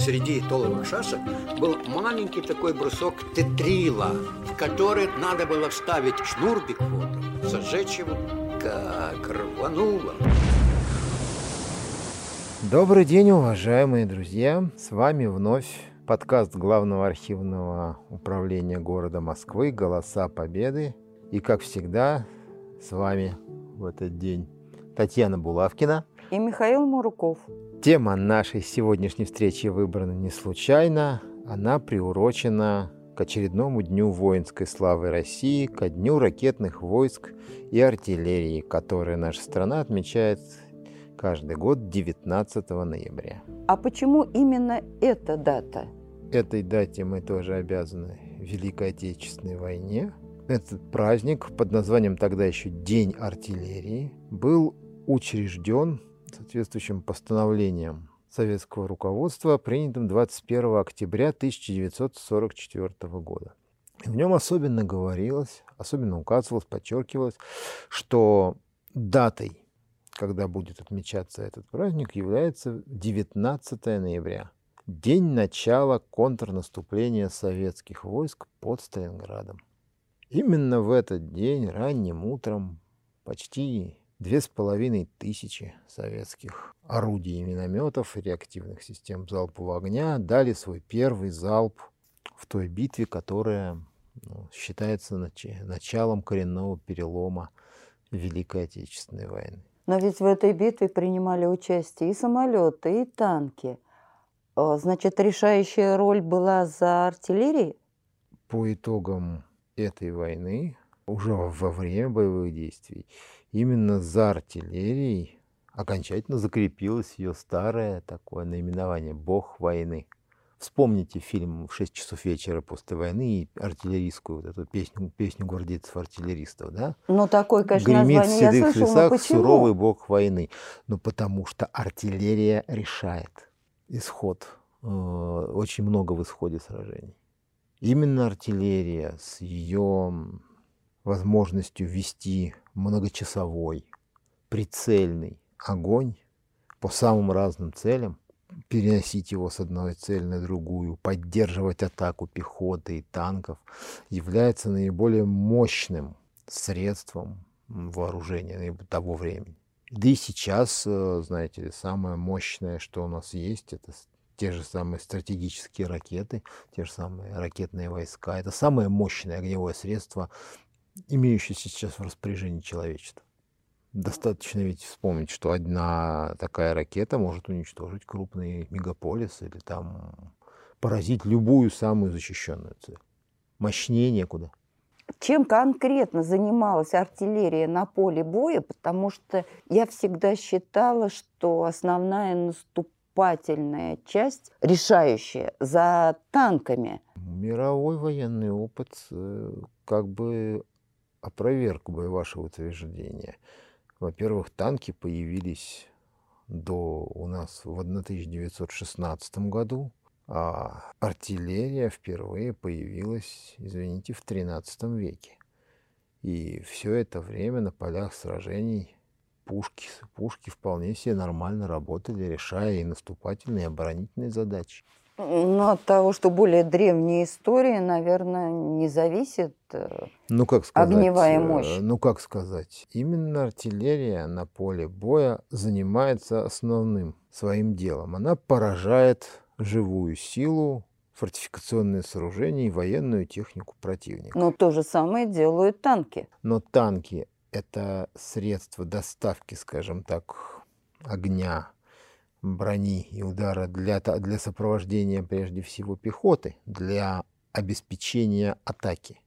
среди толовых шашек был маленький такой брусок тетрила, в который надо было вставить шнур бигфота, зажечь его, как рвануло. Добрый день, уважаемые друзья! С вами вновь подкаст Главного архивного управления города Москвы «Голоса Победы». И, как всегда, с вами в этот день Татьяна Булавкина и Михаил Муруков. Тема нашей сегодняшней встречи выбрана не случайно. Она приурочена к очередному дню воинской славы России, ко дню ракетных войск и артиллерии, который наша страна отмечает каждый год 19 ноября. А почему именно эта дата? Этой дате мы тоже обязаны Великой Отечественной войне. Этот праздник под названием тогда еще День артиллерии был учрежден соответствующим постановлением советского руководства, принятым 21 октября 1944 года. в нем особенно говорилось, особенно указывалось, подчеркивалось, что датой, когда будет отмечаться этот праздник, является 19 ноября, день начала контрнаступления советских войск под Сталинградом. Именно в этот день ранним утром почти Две с половиной тысячи советских орудий и минометов и реактивных систем залпового огня дали свой первый залп в той битве, которая ну, считается нач- началом коренного перелома Великой Отечественной войны. Но ведь в этой битве принимали участие и самолеты, и танки. А, значит, решающая роль была за артиллерией? По итогам этой войны, уже во время боевых действий, именно за артиллерией окончательно закрепилось ее старое такое наименование «Бог войны». Вспомните фильм «В 6 часов вечера после войны» и артиллерийскую вот эту песню, песню гвардейцев-артиллеристов, да? Ну, такой, конечно, Гремит в седых я слышала, лесах суровый бог войны. Ну, потому что артиллерия решает исход. Э, Очень много в исходе сражений. Именно артиллерия с ее возможностью вести многочасовой, прицельный огонь по самым разным целям, переносить его с одной цели на другую, поддерживать атаку пехоты и танков, является наиболее мощным средством вооружения того времени. Да и сейчас, э, знаете самое мощное, что у нас есть, это те же самые стратегические ракеты, те же самые ракетные войска. Это самое мощное огневое средство, имеющееся сейчас в распоряжении человечества. Достаточно ведь вспомнить, что одна такая ракета может уничтожить крупный мегаполис или там поразить любую самую защищенную цель. Мощнее некуда. Чем конкретно занималась артиллерия на поле боя? Потому что я всегда считала, что основная наступательная часть, решающая, за танками. Мировой военный опыт э, как бы опроверг бы ваше утверждение. Во-первых, танки появились до у нас в 1916 году, а артиллерия впервые появилась, извините, в 13 веке. И все это время на полях сражений пушки, пушки вполне себе нормально работали, решая и наступательные, и оборонительные задачи. Но от того, что более древняя история, наверное, не зависит. э, Ну, как сказать, Огневая э, мощь. Ну, как сказать, именно артиллерия на поле боя занимается основным своим делом. Она поражает живую силу, фортификационные сооружения и военную технику противника. Но то же самое делают танки. Но танки – это средство доставки, скажем так, огня, брони и удара для, для сопровождения прежде всего пехоты, для обеспечения атаки.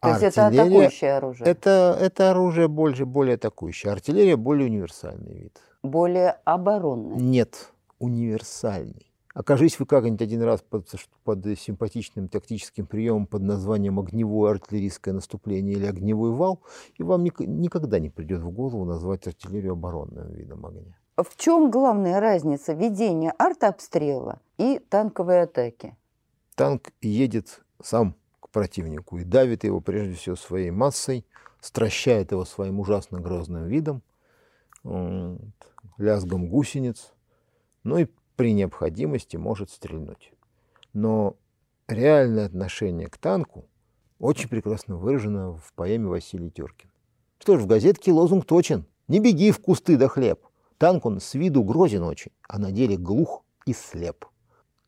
То есть это атакующее оружие. Это, это оружие больше, более атакующее. Артиллерия более универсальный вид. Более оборонное. Нет, универсальный. Окажись вы как-нибудь один раз под, под симпатичным тактическим приемом под названием огневое артиллерийское наступление или огневой вал, и вам ник- никогда не придет в голову назвать артиллерию оборонным видом огня. В чем главная разница ведения артобстрела и танковой атаки? Танк едет сам к противнику и давит его прежде всего своей массой, стращает его своим ужасно грозным видом, лязгом гусениц, ну и при необходимости может стрельнуть. Но реальное отношение к танку очень прекрасно выражено в поэме Василий Теркин. Что ж, в газетке лозунг точен. Не беги в кусты да хлеб. Танк он с виду грозен очень, а на деле глух и слеп.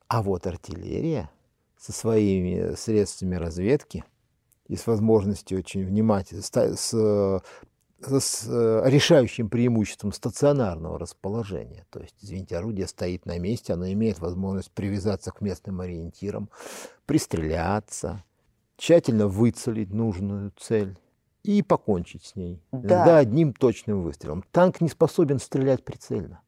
А вот артиллерия со своими средствами разведки и с возможностью очень внимательно, с, с решающим преимуществом стационарного расположения. То есть, извините, орудие стоит на месте, оно имеет возможность привязаться к местным ориентирам, пристреляться, тщательно выцелить нужную цель и покончить с ней. Да. Иногда одним точным выстрелом. Танк не способен стрелять прицельно.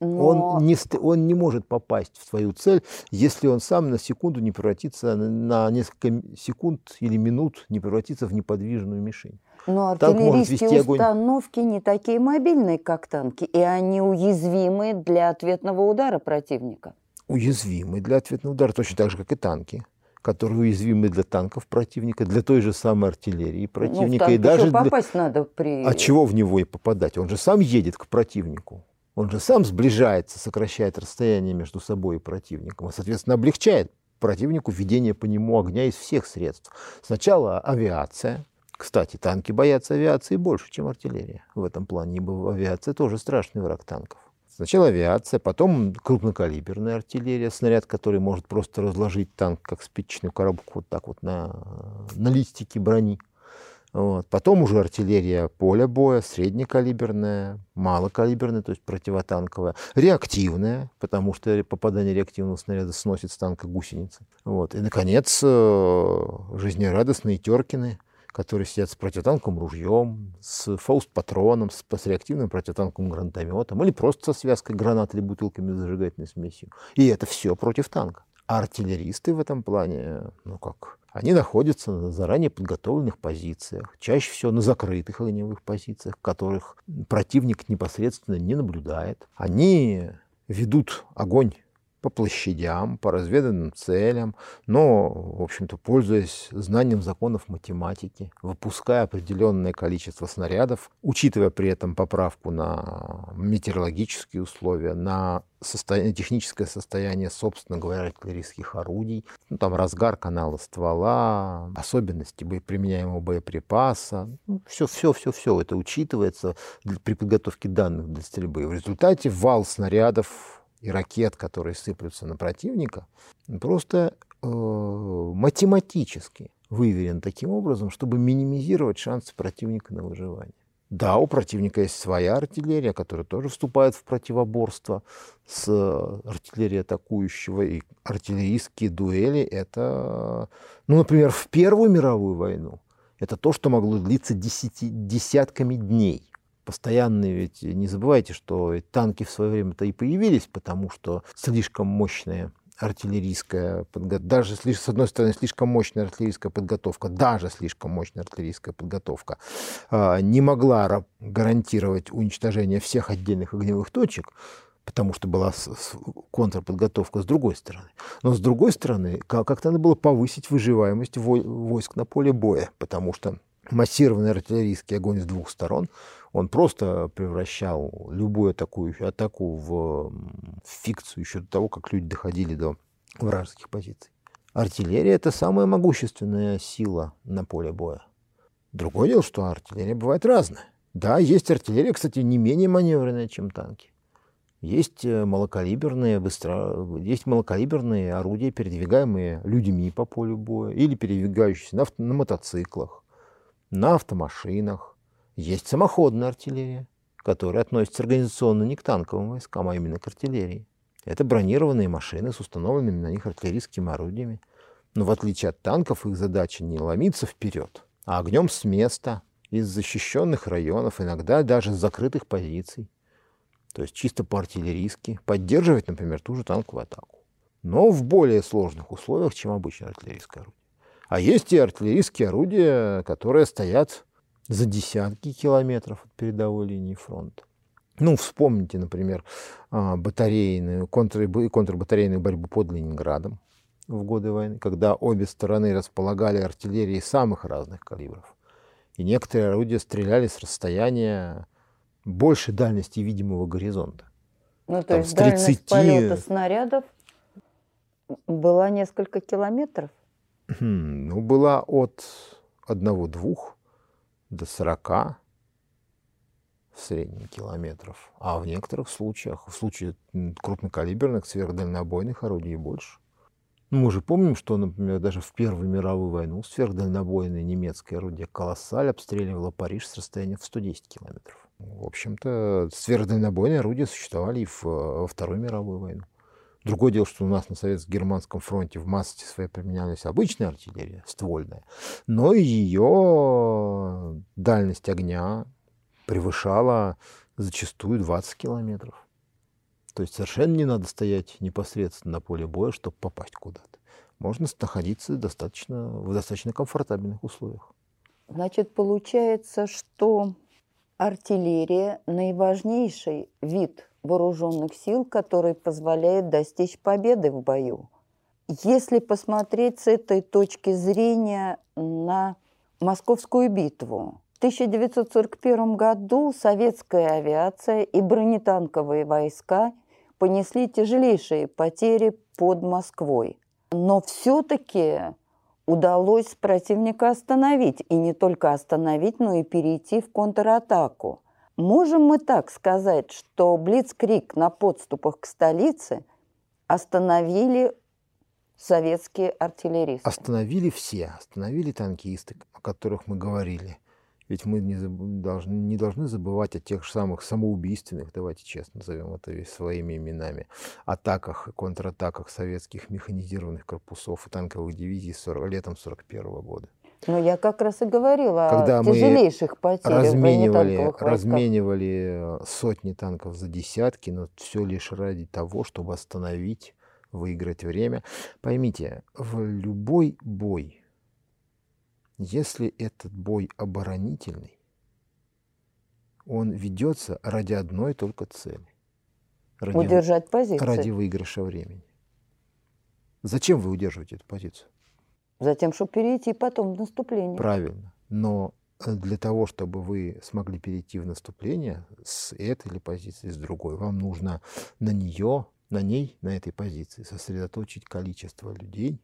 Но... Он, не, он не может попасть в свою цель, если он сам на секунду не превратится, на несколько секунд или минут не превратится в неподвижную мишень. Но артиллерийские установки огонь. не такие мобильные, как танки, и они уязвимы для ответного удара противника. Уязвимы для ответного удара, точно так же, как и танки которые уязвимы для танков противника, для той же самой артиллерии противника. Ну, и даже попасть для... надо при... А чего в него и попадать? Он же сам едет к противнику. Он же сам сближается, сокращает расстояние между собой и противником, и, соответственно, облегчает противнику ведение по нему огня из всех средств. Сначала авиация. Кстати, танки боятся авиации больше, чем артиллерия. В этом плане, ибо авиация тоже страшный враг танков. Сначала авиация, потом крупнокалиберная артиллерия, снаряд, который может просто разложить танк, как спичечную коробку, вот так вот на, на листике брони. Вот. Потом уже артиллерия поля боя, среднекалиберная, малокалиберная, то есть противотанковая, реактивная, потому что попадание реактивного снаряда сносит с танка гусеницы. Вот. И, наконец, э, жизнерадостные Теркины – которые сидят с противотанковым ружьем, с фауст-патроном, с, с реактивным противотанковым гранатометом или просто со связкой гранат или бутылками с зажигательной смесью. И это все против танка. А артиллеристы в этом плане, ну как, они находятся на заранее подготовленных позициях, чаще всего на закрытых огневых позициях, которых противник непосредственно не наблюдает. Они ведут огонь по площадям, по разведанным целям, но, в общем-то, пользуясь знанием законов математики, выпуская определенное количество снарядов, учитывая при этом поправку на метеорологические условия, на состояние, техническое состояние, собственно говоря, артиллерийских орудий, ну, там разгар канала ствола, особенности применяемого боеприпаса, ну, все, все, все, все это учитывается при подготовке данных для стрельбы. В результате вал снарядов и ракет, которые сыплются на противника, просто э, математически выверен таким образом, чтобы минимизировать шансы противника на выживание. Да, у противника есть своя артиллерия, которая тоже вступает в противоборство с артиллерией атакующего. И артиллерийские дуэли — это, ну, например, в Первую мировую войну. Это то, что могло длиться десяти, десятками дней постоянные, ведь не забывайте, что танки в свое время-то и появились, потому что слишком мощная артиллерийская подготовка, даже с одной стороны слишком мощная артиллерийская подготовка, даже слишком мощная артиллерийская подготовка а, не могла гарантировать уничтожение всех отдельных огневых точек, потому что была контрподготовка с другой стороны. Но с другой стороны, как-то надо было повысить выживаемость войск на поле боя, потому что массированный артиллерийский огонь с двух сторон – он просто превращал любую такую атаку в фикцию еще до того, как люди доходили до вражеских позиций. Артиллерия – это самая могущественная сила на поле боя. Другое дело, что артиллерия бывает разная. Да, есть артиллерия, кстати, не менее маневренная, чем танки. Есть э, малокалиберные, быстро, есть малокалиберные орудия, передвигаемые людьми по полю боя или передвигающиеся на, на мотоциклах, на автомашинах, есть самоходная артиллерия, которая относится организационно не к танковым войскам, а именно к артиллерии. Это бронированные машины с установленными на них артиллерийскими орудиями. Но в отличие от танков, их задача не ломиться вперед, а огнем с места, из защищенных районов, иногда даже с закрытых позиций. То есть чисто по-артиллерийски поддерживать, например, ту же танковую атаку. Но в более сложных условиях, чем обычное артиллерийское орудие. А есть и артиллерийские орудия, которые стоят за десятки километров от передовой линии фронта. Ну, вспомните, например, а, батарейную, контр, контрбатарейную борьбу под Ленинградом в годы войны, когда обе стороны располагали артиллерией самых разных калибров. И некоторые орудия стреляли с расстояния больше дальности видимого горизонта. Ну, то Там есть с дальность 30 полета снарядов была несколько километров? Хм, Ну, была от одного-двух до 40 в среднем километров. А в некоторых случаях, в случае крупнокалиберных сверхдальнобойных орудий больше. Ну, мы же помним, что, например, даже в Первую мировую войну сверхдальнобойное немецкое орудие «Колоссаль» обстреливало Париж с расстояния в 110 километров. В общем-то, сверхдальнобойные орудия существовали и в, э, во Вторую мировую войну. Другое дело, что у нас на Советско-Германском фронте в массе своей применялась обычная артиллерия, ствольная, но ее дальность огня превышала зачастую 20 километров. То есть совершенно не надо стоять непосредственно на поле боя, чтобы попасть куда-то. Можно находиться достаточно, в достаточно комфортабельных условиях. Значит, получается, что артиллерия – наиважнейший вид вооруженных сил, который позволяет достичь победы в бою. Если посмотреть с этой точки зрения на Московскую битву, в 1941 году советская авиация и бронетанковые войска понесли тяжелейшие потери под Москвой. Но все-таки удалось противника остановить. И не только остановить, но и перейти в контратаку. Можем мы так сказать, что Блицкрик на подступах к столице остановили советские артиллеристы? Остановили все, остановили танкисты, о которых мы говорили. Ведь мы не, должны, не должны забывать о тех же самых самоубийственных, давайте честно назовем это своими именами, атаках и контратаках советских механизированных корпусов и танковых дивизий 40, летом 1941 года. Но я как раз и говорила Когда о мы тяжелейших потерях разменивали, разменивали э, сотни танков за десятки, но все лишь ради того, чтобы остановить, выиграть время. Поймите, в любой бой, если этот бой оборонительный, он ведется ради одной только цели. Ради, Удержать позиции. ради выигрыша времени. Зачем вы удерживаете эту позицию? Затем, чтобы перейти потом в наступление. Правильно. Но э, для того, чтобы вы смогли перейти в наступление с этой или позиции, с другой, вам нужно на нее, на ней, на этой позиции сосредоточить количество людей,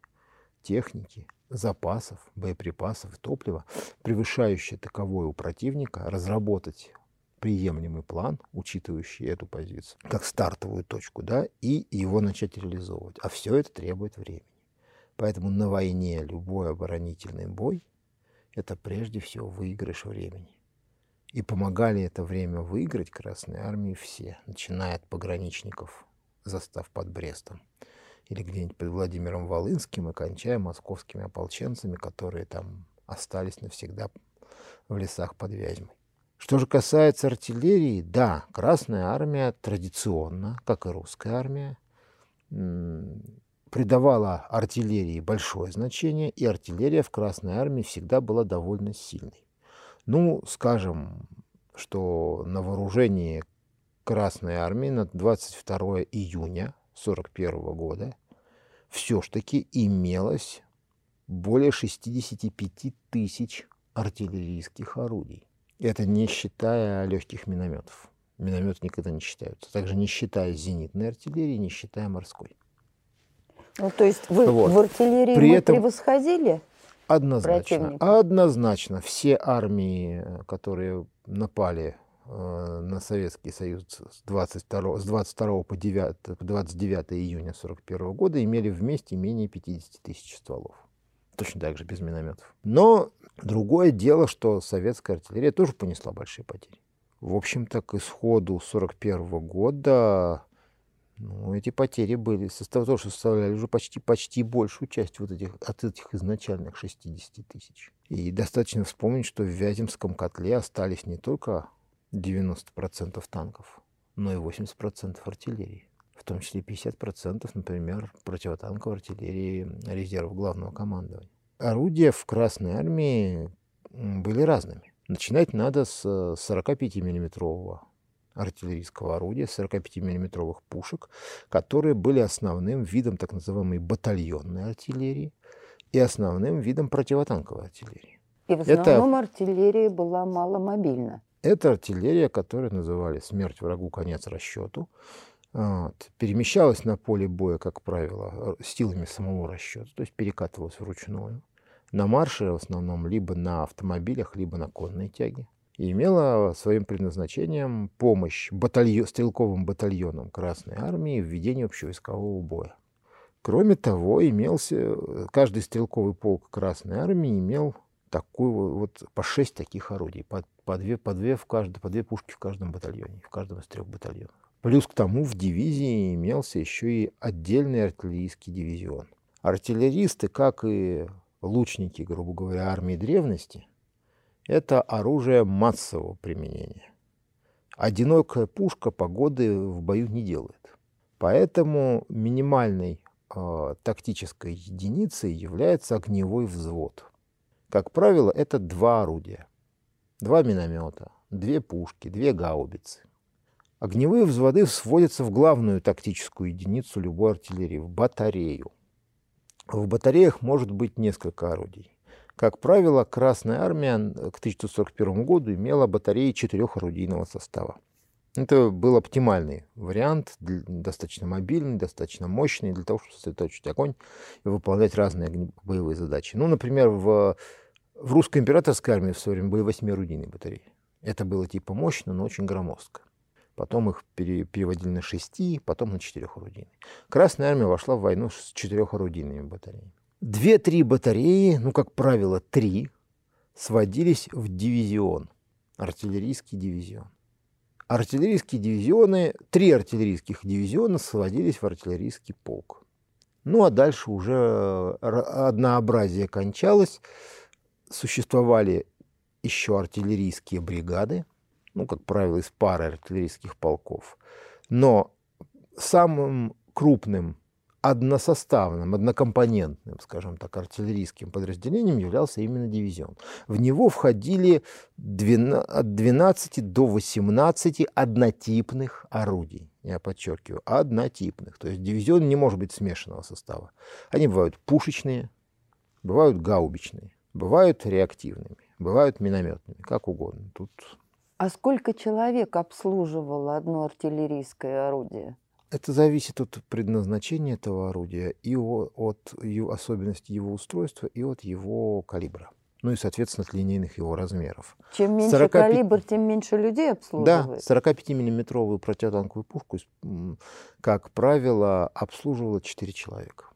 техники, запасов, боеприпасов, топлива, превышающее таковое у противника, разработать приемлемый план, учитывающий эту позицию, как стартовую точку, да, и его начать реализовывать. А все это требует времени. Поэтому на войне любой оборонительный бой – это прежде всего выигрыш времени. И помогали это время выиграть Красной Армии все, начиная от пограничников, застав под Брестом, или где-нибудь под Владимиром Волынским, и кончая московскими ополченцами, которые там остались навсегда в лесах под Вязьмой. Что же касается артиллерии, да, Красная Армия традиционно, как и русская армия, придавала артиллерии большое значение, и артиллерия в Красной Армии всегда была довольно сильной. Ну, скажем, что на вооружении Красной Армии на 22 июня 1941 года все-таки имелось более 65 тысяч артиллерийских орудий. Это не считая легких минометов. Минометы никогда не считаются. Также не считая зенитной артиллерии, не считая морской. Ну, то есть вы Вот. в артиллерии При мы этом- превосходили? Однозначно. Противника. Однозначно. Все армии, э, которые напали на Советский Союз с 22, с 22 по 9, по 29 июня 1941 года, имели вместе менее 50 тысяч стволов. Точно так же без минометов. Но другое дело, что советская артиллерия тоже понесла большие потери. В общем-то, к исходу 1941 года ну, эти потери были, состав, тоже составляли уже почти, почти большую часть вот этих, от этих изначальных 60 тысяч. И достаточно вспомнить, что в Вяземском котле остались не только 90% танков, но и 80% артиллерии. В том числе 50%, например, противотанковой артиллерии резервов главного командования. Орудия в Красной армии были разными. Начинать надо с 45-миллиметрового артиллерийского орудия, 45-миллиметровых пушек, которые были основным видом так называемой батальонной артиллерии и основным видом противотанковой артиллерии. И в Это- основном артиллерия была маломобильна. Это артиллерия, которую называли «смерть врагу, конец расчету». Вот. Перемещалась на поле боя, как правило, силами самого расчета, то есть перекатывалась вручную. На марше в основном либо на автомобилях, либо на конной тяге. И имела своим предназначением помощь батальон, стрелковым батальонам Красной Армии в ведении общевойскового боя. Кроме того, имелся, каждый стрелковый полк Красной Армии имел такую вот по шесть таких орудий, по, по, две, по, две в каждой, по две пушки в каждом батальоне, в каждом из трех батальонов. Плюс к тому в дивизии имелся еще и отдельный артиллерийский дивизион. Артиллеристы, как и лучники, грубо говоря, армии древности, это оружие массового применения. Одинокая пушка погоды в бою не делает. Поэтому минимальной э, тактической единицей является огневой взвод. Как правило, это два орудия. Два миномета, две пушки, две гаубицы. Огневые взводы сводятся в главную тактическую единицу любой артиллерии, в батарею. В батареях может быть несколько орудий. Как правило, Красная Армия к 1941 году имела батареи четырехорудийного состава. Это был оптимальный вариант, достаточно мобильный, достаточно мощный для того, чтобы сосредоточить огонь и выполнять разные боевые задачи. Ну, например, в, в русской императорской армии в свое время были восьмиорудийные батареи. Это было типа мощно, но очень громоздко. Потом их пере, переводили на шести, потом на четырехорудийные. Красная армия вошла в войну с четырехорудийными батареями. Две-три батареи, ну, как правило, три, сводились в дивизион, артиллерийский дивизион. Артиллерийские дивизионы, три артиллерийских дивизиона сводились в артиллерийский полк. Ну, а дальше уже однообразие кончалось. Существовали еще артиллерийские бригады, ну, как правило, из пары артиллерийских полков. Но самым крупным односоставным, однокомпонентным, скажем так, артиллерийским подразделением являлся именно дивизион. В него входили 12, от 12 до 18 однотипных орудий. Я подчеркиваю, однотипных. То есть дивизион не может быть смешанного состава. Они бывают пушечные, бывают гаубичные, бывают реактивными, бывают минометными, как угодно. Тут... А сколько человек обслуживало одно артиллерийское орудие? Это зависит от предназначения этого орудия и от его особенностей его устройства, и от его калибра. Ну и, соответственно, от линейных его размеров. Чем меньше 45... калибр, тем меньше людей обслуживает. Да, 45-миллиметровую противотанковую пушку, как правило, обслуживало 4 человека.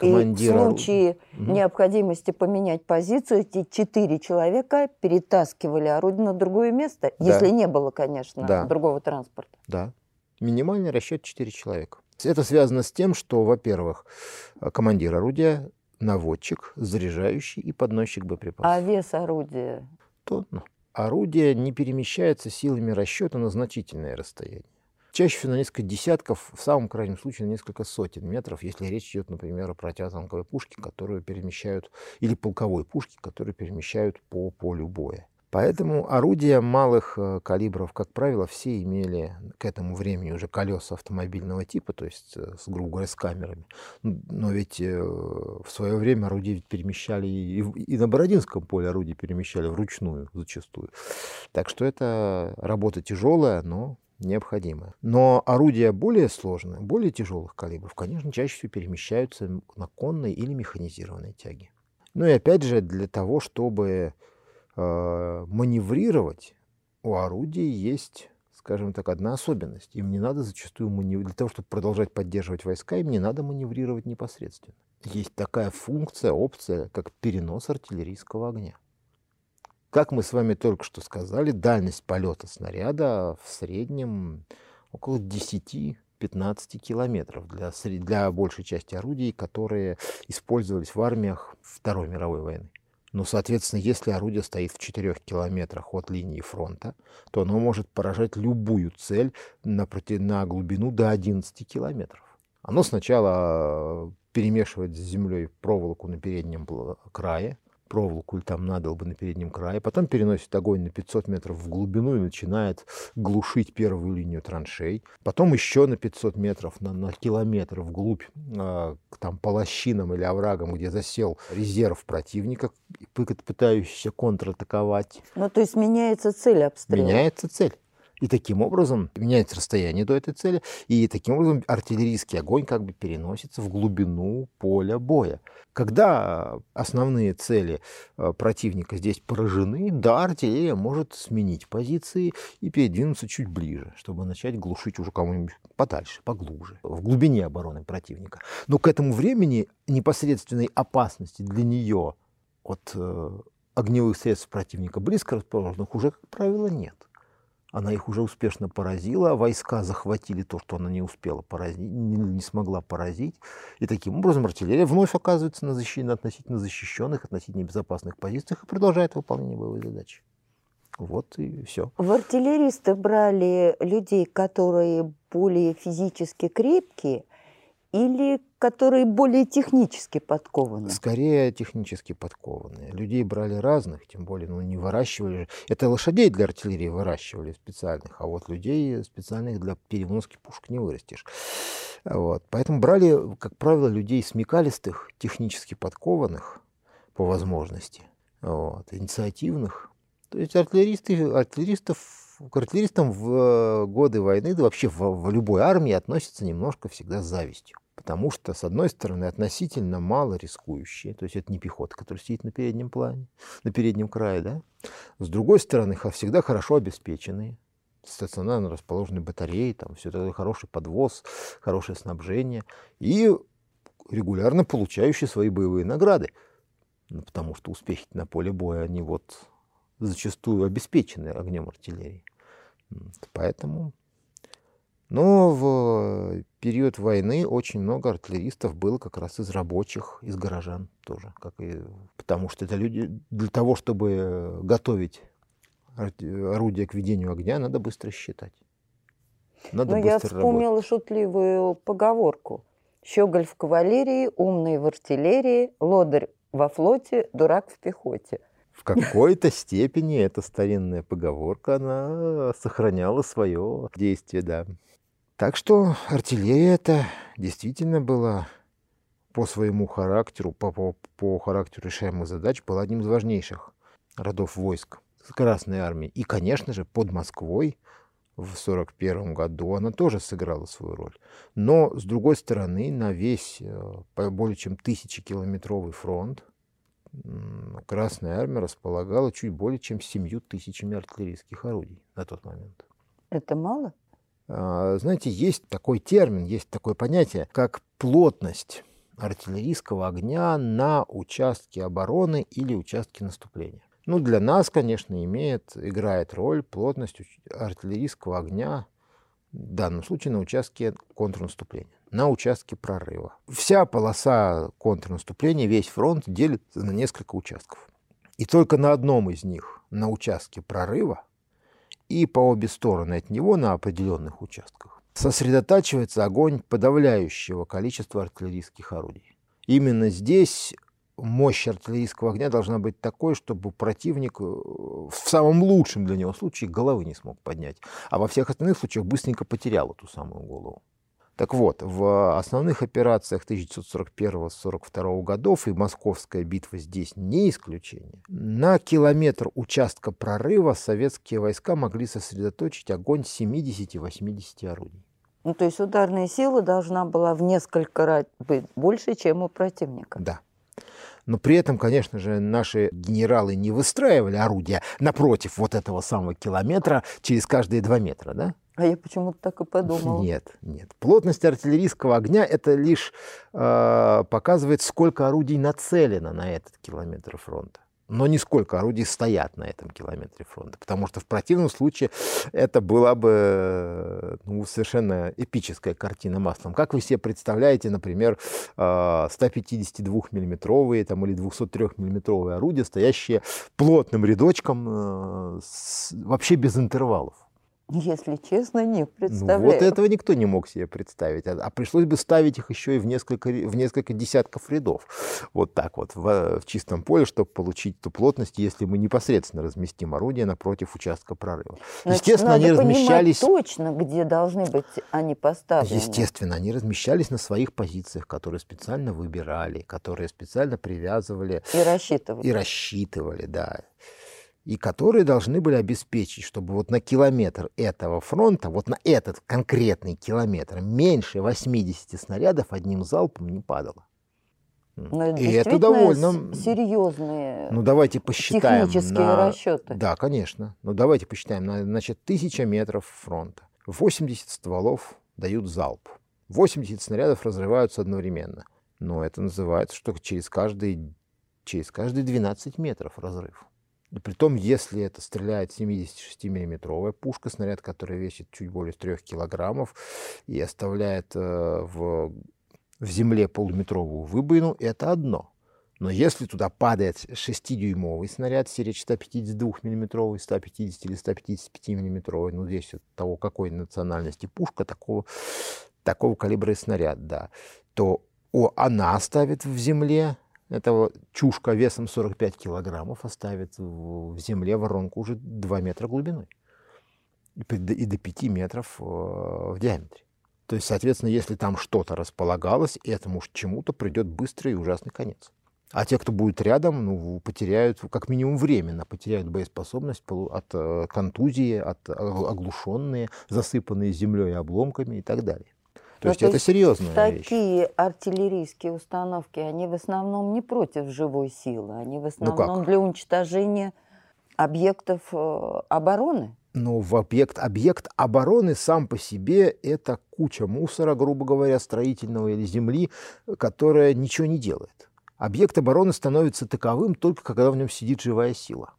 Командир... И в случае угу. необходимости поменять позицию, эти четыре человека перетаскивали орудие на другое место, да. если не было, конечно, да. другого транспорта. Да. Минимальный расчет 4 человека. Это связано с тем, что, во-первых, командир орудия, наводчик, заряжающий и подносчик боеприпасов. А вес орудия? То, ну, орудие не перемещается силами расчета на значительное расстояние. Чаще всего на несколько десятков, в самом крайнем случае на несколько сотен метров, если речь идет, например, о противотанковой пушке, которую перемещают, или полковой пушке, которую перемещают по полю боя. Поэтому орудия малых э, калибров, как правило, все имели к этому времени уже колеса автомобильного типа, то есть э, с, грубо говоря, с камерами. Но ведь э, в свое время орудия перемещали и, на Бородинском поле орудия перемещали вручную зачастую. Так что это работа тяжелая, но необходимая. Но орудия более сложные, более тяжелых калибров, конечно, чаще всего перемещаются на конной или механизированной тяге. Ну и опять же, для того, чтобы Э, маневрировать у орудий есть, скажем так, одна особенность. Им не надо зачастую маневрировать. Для того, чтобы продолжать поддерживать войска, им не надо маневрировать непосредственно. Есть такая функция, опция, как перенос артиллерийского огня. Как мы с вами только что сказали, дальность полета снаряда в среднем около 10-15 километров для, для большей части орудий, которые использовались в армиях Второй мировой войны. Но, соответственно, если орудие стоит в 4 километрах от линии фронта, то оно может поражать любую цель на, на глубину до 11 километров. Оно сначала перемешивает с землей проволоку на переднем крае, проволоку или там надолбы на переднем крае, потом переносит огонь на 500 метров в глубину и начинает глушить первую линию траншей, потом еще на 500 метров, на, на километр вглубь, э, там по лощинам или оврагам, где засел резерв противника, пытающийся контратаковать. Ну, то есть меняется цель обстрела? Меняется цель. И таким образом меняется расстояние до этой цели, и таким образом артиллерийский огонь как бы переносится в глубину поля боя. Когда основные цели э, противника здесь поражены, да, артиллерия может сменить позиции и передвинуться чуть ближе, чтобы начать глушить уже кому-нибудь подальше, поглубже, в глубине обороны противника. Но к этому времени непосредственной опасности для нее от э, огневых средств противника близко расположенных уже, как правило, нет. Она их уже успешно поразила, войска захватили то, что она не успела поразить, не, смогла поразить. И таким образом артиллерия вновь оказывается на, защи, на относительно защищенных, относительно безопасных позициях и продолжает выполнение боевой задачи. Вот и все. В артиллеристы брали людей, которые более физически крепкие, или которые более технически подкованы? Скорее технически подкованные. Людей брали разных, тем более ну, не выращивали. Это лошадей для артиллерии выращивали специальных, а вот людей специальных для переноски пушек не вырастешь. Вот. Поэтому брали, как правило, людей смекалистых, технически подкованных по возможности, вот, инициативных. То есть артиллеристы, артиллеристов к артиллеристам в э, годы войны, да вообще в, в любой армии относятся немножко всегда с завистью. Потому что, с одной стороны, относительно мало рискующие, то есть это не пехота, которая сидит на переднем плане, на переднем крае, да. С другой стороны, всегда хорошо обеспеченные, стационарно расположенные батареи, там все это хороший подвоз, хорошее снабжение и регулярно получающие свои боевые награды. Ну, потому что успехи на поле боя, они вот зачастую обеспечены огнем артиллерии. Поэтому но в период войны очень много артиллеристов было как раз из рабочих, из горожан тоже. Как и, потому что это люди для того, чтобы готовить орудие к ведению огня, надо быстро считать. Надо Но ну, я вспомнила работать. шутливую поговорку. Щеголь в кавалерии, умный в артиллерии, лодырь во флоте, дурак в пехоте. В какой-то степени эта старинная поговорка, она сохраняла свое действие, да. Так что артиллерия это действительно была по своему характеру, по, по, по характеру решаемых задач, была одним из важнейших родов войск Красной Армии. И, конечно же, под Москвой в 1941 году она тоже сыграла свою роль. Но, с другой стороны, на весь э, более чем тысячекилометровый фронт Красная Армия располагала чуть более чем семью тысячами артиллерийских орудий на тот момент. Это мало? А, знаете, есть такой термин, есть такое понятие, как плотность артиллерийского огня на участке обороны или участке наступления. Ну, для нас, конечно, имеет, играет роль плотность артиллерийского огня, в данном случае на участке контрнаступления, на участке прорыва. Вся полоса контрнаступления, весь фронт делится на несколько участков. И только на одном из них, на участке прорыва, и по обе стороны от него на определенных участках сосредотачивается огонь подавляющего количества артиллерийских орудий. Именно здесь мощь артиллерийского огня должна быть такой, чтобы противник э, в самом лучшем для него случае головы не смог поднять, а во всех остальных случаях быстренько потерял эту самую голову. Так вот, в основных операциях 1941-1942 годов, и Московская битва здесь не исключение, на километр участка прорыва советские войска могли сосредоточить огонь 70-80 орудий. Ну, то есть ударная сила должна была в несколько раз быть больше, чем у противника. Да. Но при этом, конечно же, наши генералы не выстраивали орудия напротив вот этого самого километра через каждые два метра, да? А я почему-то так и подумал. Нет, нет. Плотность артиллерийского огня это лишь э, показывает, сколько орудий нацелено на этот километр фронта. Но не сколько орудий стоят на этом километре фронта. Потому что в противном случае это была бы ну, совершенно эпическая картина маслом. Как вы себе представляете, например, 152-миллиметровые там, или 203-миллиметровые орудия, стоящие плотным рядочком, э, вообще без интервалов? Если честно, не представляю. Ну, вот этого никто не мог себе представить. А, а пришлось бы ставить их еще и в несколько, в несколько десятков рядов. Вот так вот, в, в чистом поле, чтобы получить ту плотность, если мы непосредственно разместим орудие напротив участка прорыва. Значит, Естественно, они размещались... точно, где должны быть они поставлены. Естественно, они размещались на своих позициях, которые специально выбирали, которые специально привязывали. И рассчитывали. И рассчитывали, да. И которые должны были обеспечить, чтобы вот на километр этого фронта, вот на этот конкретный километр, меньше 80 снарядов одним залпом не падало. Но это И это довольно- серьезные Ну, давайте посчитаем. технические на- расчеты. Да, конечно. Ну, давайте посчитаем. На- Значит, тысяча метров фронта. 80 стволов дают залп. 80 снарядов разрываются одновременно. Но это называется, что через каждый, через каждые 12 метров разрыв. И притом, если это стреляет 76-миллиметровая пушка, снаряд, который весит чуть более 3 килограммов и оставляет э, в, в земле полуметровую выбоину, это одно. Но если туда падает 6-дюймовый снаряд, серия 152 миллиметровый, 150 или 155 миллиметровый, ну здесь от того, какой национальности пушка, такого, такого калибра и снаряд, да, то о, она оставит в земле, этого чушка весом 45 килограммов оставит в, в земле воронку уже 2 метра глубиной и, до 5 метров э, в диаметре. То есть, соответственно, если там что-то располагалось, этому чему-то придет быстрый и ужасный конец. А те, кто будет рядом, ну, потеряют как минимум временно, потеряют боеспособность от э, контузии, от э, оглушенные, засыпанные землей и обломками и так далее. То Ну, есть то это есть серьезная вещь. Такие артиллерийские установки, они в основном не против живой силы, они в Ну основном как? для уничтожения объектов э, обороны. Но в объект, объект обороны сам по себе это куча мусора, грубо говоря, строительного или земли, которая ничего не делает. Объект обороны становится таковым только когда в нем сидит живая сила.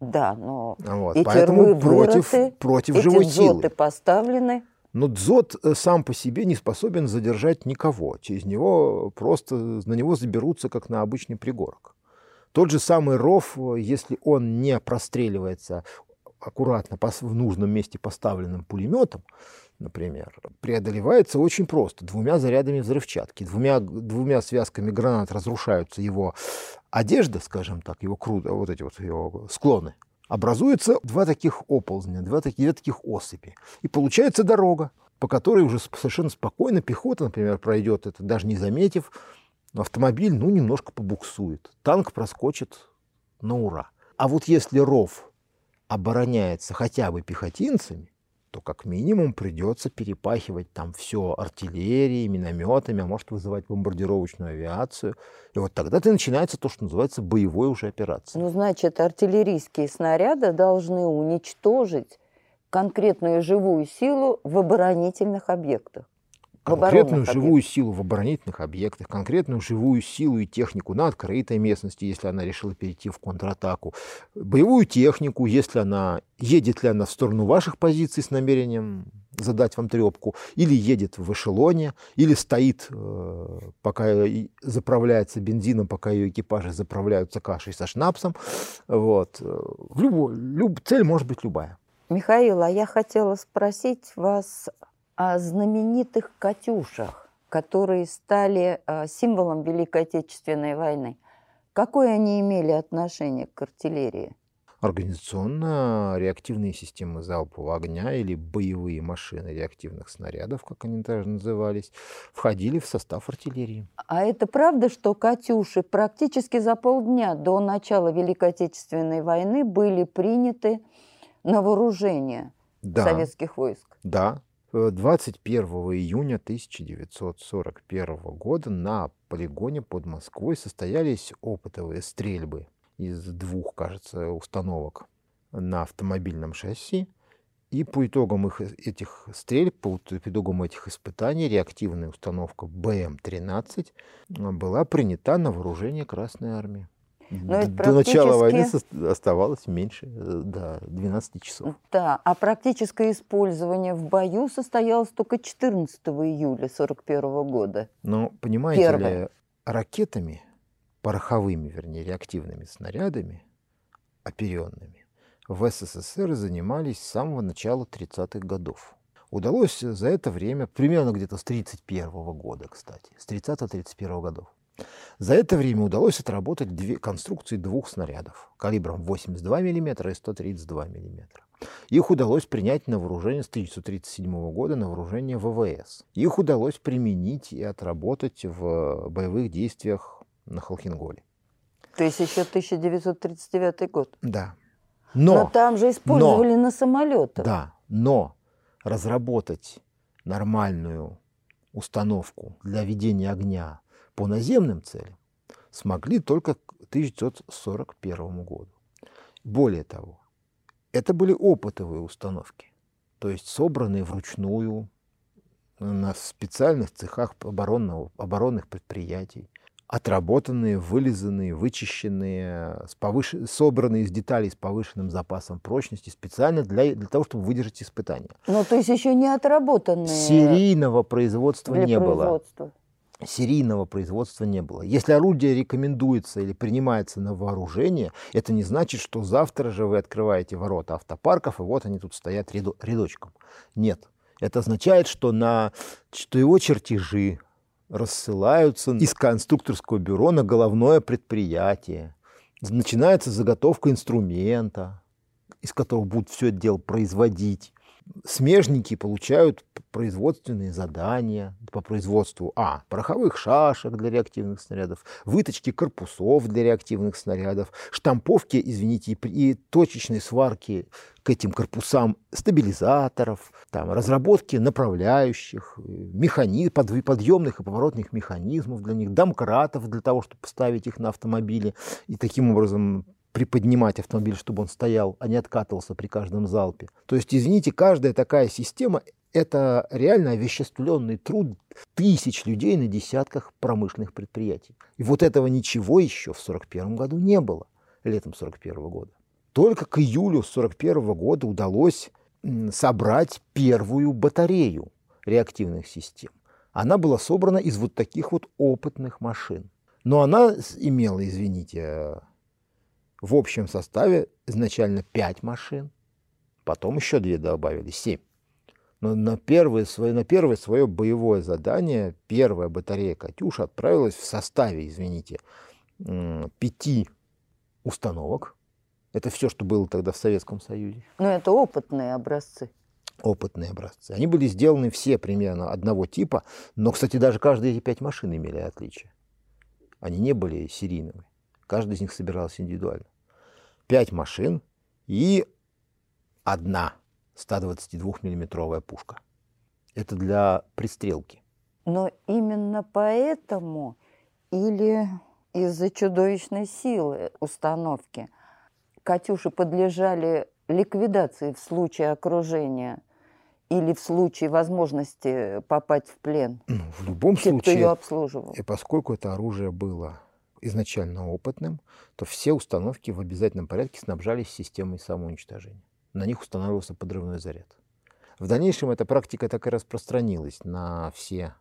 Да, но Вот. эти Поэтому рвы против, вырыты, против эти живой силы. поставлены. Но дзот э, сам по себе не способен задержать никого. Через него просто на него заберутся, как на обычный пригорок. Тот же самый ров, э, если он не простреливается аккуратно в нужном месте поставленным пулеметом, например, преодолевается очень просто. Двумя зарядами взрывчатки, двумя, двумя связками гранат разрушаются его одежда, скажем так, его круто, вот эти вот его склоны. Образуется два таких оползня, два таких, две таких осыпи. И получается дорога, по которой уже совершенно спокойно пехота, например, пройдет это, даже не заметив, автомобиль, ну, немножко побуксует. Танк проскочит на ура. А вот если ров обороняется хотя бы пехотинцами, то как минимум придется перепахивать там все артиллерией, минометами, а может вызывать бомбардировочную авиацию. И вот тогда то начинается то, что называется боевой уже операцией. Ну, значит, артиллерийские снаряды должны уничтожить конкретную живую силу в оборонительных объектах. Конкретную живую силу в оборонительных объектах, конкретную живую силу и технику на открытой местности, если она решила перейти в контратаку, боевую технику, если она едет ли она в сторону ваших позиций с намерением задать вам трепку, или едет в эшелоне, или стоит, э, пока заправляется бензином, пока ее экипажи заправляются кашей со шнапсом. Вот. В любой, люб- цель может быть любая. Михаил, а я хотела спросить вас о знаменитых «Катюшах», которые стали э, символом Великой Отечественной войны. Какое они имели отношение к артиллерии? Организационно реактивные системы залпового огня или боевые машины реактивных снарядов, как они даже назывались, входили в состав артиллерии. А это правда, что «Катюши» практически за полдня до начала Великой Отечественной войны были приняты на вооружение Да, советских войск? да. Э, 21 июня 1941 года на полигоне под Москвой состоялись опытовые стрельбы из двух, кажется, установок на автомобильном шасси. И по итогам их, этих стрельб, по итогам этих испытаний, реактивная установка БМ-13 была принята на вооружение Красной Армии. Но это До начала войны оставалось меньше, э, да, 12 часов. Да, а практическое использование в бою состоялось только 14 июля 1941 года. Но, понимаете Первое. ли, ракетами, пороховыми, вернее, реактивными снарядами, оперенными, в СССР занимались с самого начала 30-х годов. Удалось за это время, примерно где-то с 31 года, кстати, с 30-31 годов, за это время удалось отработать две конструкции двух снарядов калибром 82 мм и 132 мм. Их удалось принять на вооружение с 1937 года на вооружение ВВС. Их удалось применить и отработать в боевых действиях на Холхенголе. То есть еще 1939 год. Да. Но, Но там же использовали на самолетах. Да, но разработать нормальную установку для ведения огня по наземным целям смогли только к 1941 году. Более того, это были опытовые установки, то есть собранные вручную на специальных цехах оборонного, оборонных предприятий, отработанные, вылизанные, вычищенные, с повыш... собранные из деталей с повышенным запасом прочности специально для, для того, чтобы выдержать испытания. Ну, то есть еще не отработанные. Серийного производства для не производства. было. Серийного производства не было. Если орудие рекомендуется или принимается на вооружение, это не значит, что завтра же вы открываете ворота автопарков, и вот они тут стоят ряду, рядочком. Нет. Это означает, что, на, что его чертежи, рассылаются из конструкторского бюро на головное предприятие. Начинается заготовка инструмента, из которого будут все это дело производить. Смежники получают производственные задания по производству а. пороховых шашек для реактивных снарядов, выточки корпусов для реактивных снарядов, штамповки, извините, и точечной сварки к этим корпусам стабилизаторов, там, разработки направляющих, механи... подъемных и поворотных механизмов для них, домкратов для того, чтобы поставить их на автомобили и таким образом приподнимать автомобиль, чтобы он стоял, а не откатывался при каждом залпе. То есть, извините, каждая такая система – это реально овеществленный труд тысяч людей на десятках промышленных предприятий. И вот этого ничего еще в 1941 году не было, летом 1941 года. Только к июлю 1941 года удалось собрать первую батарею реактивных систем. Она была собрана из вот таких вот опытных машин. Но она имела, извините, в общем составе изначально 5 машин, потом еще две добавили, 7. Но на первое, свое, на первое свое боевое задание первая батарея «Катюша» отправилась в составе, извините, пяти установок. Это все, что было тогда в Советском Союзе. Но это опытные образцы. Опытные образцы. Они были сделаны все примерно одного типа, но, кстати, даже каждые эти пять машин имели отличия. Они не были серийными. Каждый из них собирался индивидуально пять машин и одна 122-миллиметровая пушка. Это для пристрелки. Но именно поэтому или из-за чудовищной силы установки «Катюши» подлежали ликвидации в случае окружения или в случае возможности попасть в плен? Ну, в любом те, случае, кто ее обслуживал. и поскольку это оружие было изначально опытным, то все установки в обязательном порядке снабжались системой самоуничтожения. На них устанавливался подрывной заряд. В дальнейшем эта практика так и распространилась на все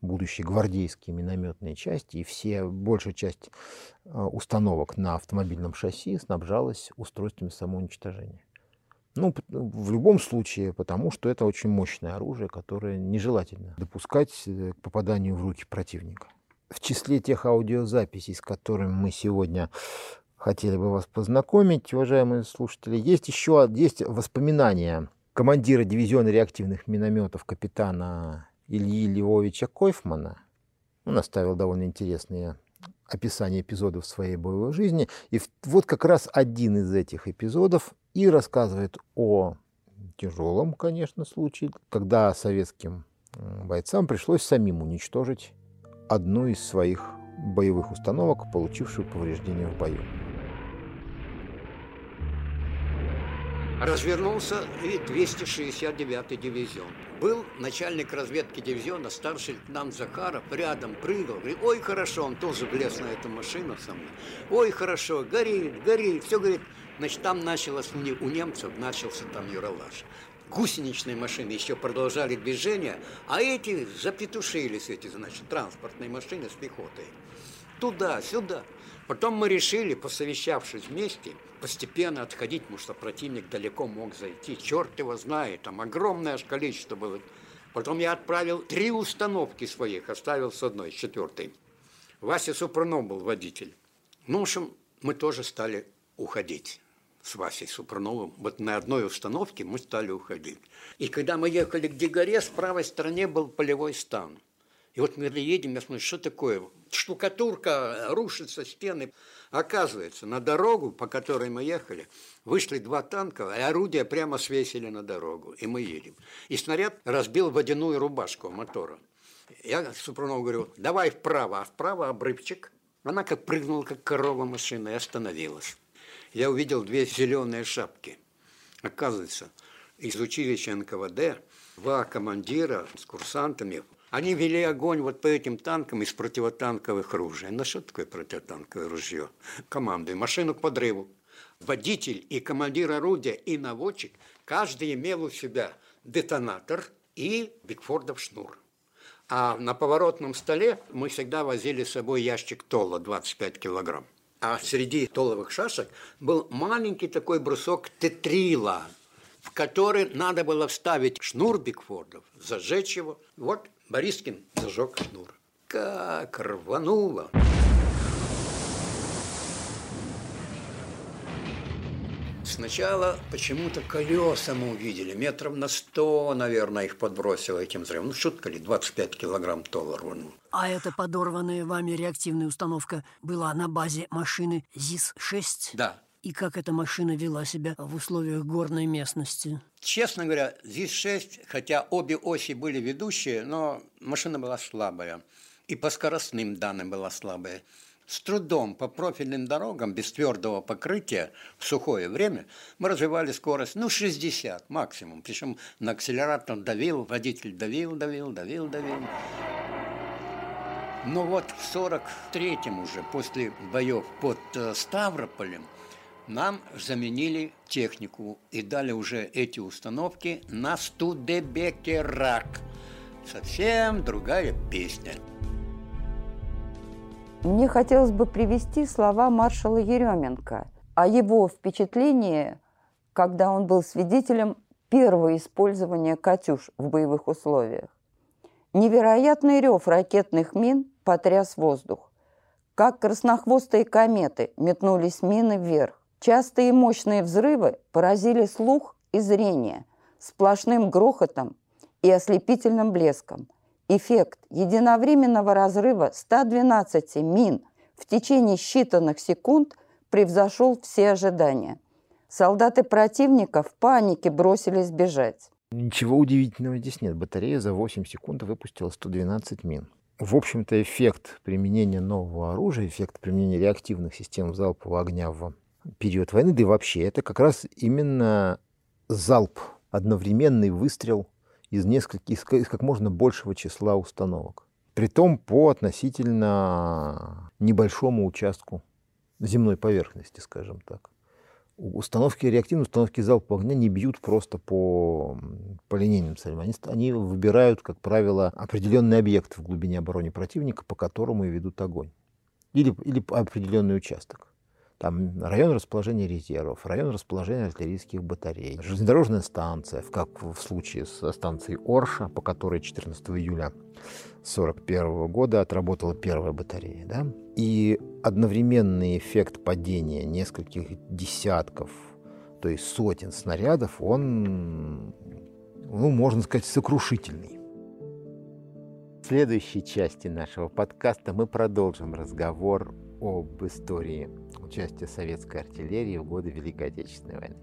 будущие гвардейские минометные части, и все, большая часть э, установок на автомобильном шасси снабжалась устройствами самоуничтожения. Ну, в любом случае, потому что это очень мощное оружие, которое нежелательно допускать э, к попаданию в руки противника в числе тех аудиозаписей, с которыми мы сегодня хотели бы вас познакомить, уважаемые слушатели, есть еще есть воспоминания командира дивизиона реактивных минометов капитана Ильи Львовича Койфмана. Он оставил довольно интересные описания эпизодов своей боевой жизни. И вот как раз один из этих эпизодов и рассказывает о тяжелом, конечно, случае, когда советским бойцам пришлось самим уничтожить одну из своих боевых установок, получившую повреждения в бою. Развернулся и 269-й дивизион. Был начальник разведки дивизиона, старший лейтенант Захаров, рядом прыгал, говорит, ой, хорошо, он тоже влез на эту машину со мной. Ой, хорошо, горит, горит, все горит. Значит, там началось у немцев, начался там юролаж гусеничные машины еще продолжали движение, а эти запетушились, эти, значит, транспортные машины с пехотой. Туда, сюда. Потом мы решили, посовещавшись вместе, постепенно отходить, потому что противник далеко мог зайти. Черт его знает, там огромное количество было. Потом я отправил три установки своих, оставил с одной, с четвертой. Вася Супрунов был водитель. Ну, в общем, мы тоже стали уходить с Васей Супруновым. Вот на одной установке мы стали уходить. И когда мы ехали к Дегоре, с правой стороне был полевой стан. И вот мы едем, я смотрю, что такое? Штукатурка, рушится стены. Оказывается, на дорогу, по которой мы ехали, вышли два танка, и орудия прямо свесили на дорогу. И мы едем. И снаряд разбил водяную рубашку мотора. Я Супрунову говорю, давай вправо, а вправо обрывчик. Она как прыгнула, как корова машина, и остановилась. Я увидел две зеленые шапки. Оказывается, из училища НКВД два командира с курсантами они вели огонь вот по этим танкам из противотанковых ружей. Ну что такое противотанковое ружье? Командой машину к подрыву. Водитель и командир орудия и наводчик, каждый имел у себя детонатор и Бигфордов шнур. А на поворотном столе мы всегда возили с собой ящик тола 25 килограмм. А среди толовых шашек был маленький такой брусок тетрила, в который надо было вставить шнур Бигфордов, зажечь его. Вот Борискин зажег шнур. Как рвануло! Сначала почему-то колеса мы увидели, метров на сто, наверное, их подбросило этим взрывом. Ну, шутка ли, 25 килограмм тола рванул. А эта подорванная вами реактивная установка была на базе машины ЗИС-6? Да, И как эта машина вела себя в условиях горной местности? Честно говоря, здесь шесть, хотя обе оси были ведущие, но машина была слабая. И по скоростным данным была слабая. С трудом по профильным дорогам без твердого покрытия в сухое время мы развивали скорость, ну, 60 максимум. Причем на акселератор давил, водитель давил, давил, давил, давил. Но вот в 43-м уже, после боев под э, Ставрополем, нам заменили технику и дали уже эти установки на Студебекерак. Совсем другая песня. Мне хотелось бы привести слова маршала Еременко о его впечатлении, когда он был свидетелем первого использования «Катюш» в боевых условиях. Невероятный рев ракетных мин потряс воздух. Как краснохвостые кометы метнулись мины вверх. Частые мощные взрывы поразили слух и зрение сплошным грохотом и ослепительным блеском. Эффект единовременного разрыва 112 мин в течение считанных секунд превзошел все ожидания. Солдаты противника в панике бросились бежать. Ничего удивительного здесь нет. Батарея за 8 секунд выпустила 112 мин. В общем-то, эффект применения нового оружия, эффект применения реактивных систем залпового огня в период войны, да и вообще, это как раз именно залп, одновременный выстрел из нескольких, из как можно большего числа установок. Притом по относительно небольшому участку земной поверхности, скажем так. Установки, реактивные установки залпового огня не бьют просто по, по линейным целям. Они, они выбирают, как правило, определенный объект в глубине обороны противника, по которому и ведут огонь. Или, или определенный участок. Там район расположения резервов, район расположения артиллерийских батарей, железнодорожная станция, как в случае со станцией Орша, по которой 14 июля 1941 года отработала первая батарея. Да? И одновременный эффект падения нескольких десятков, то есть сотен снарядов, он, ну, можно сказать, сокрушительный. В следующей части нашего подкаста мы продолжим разговор об истории участия советской артиллерии в годы Великой Отечественной войны.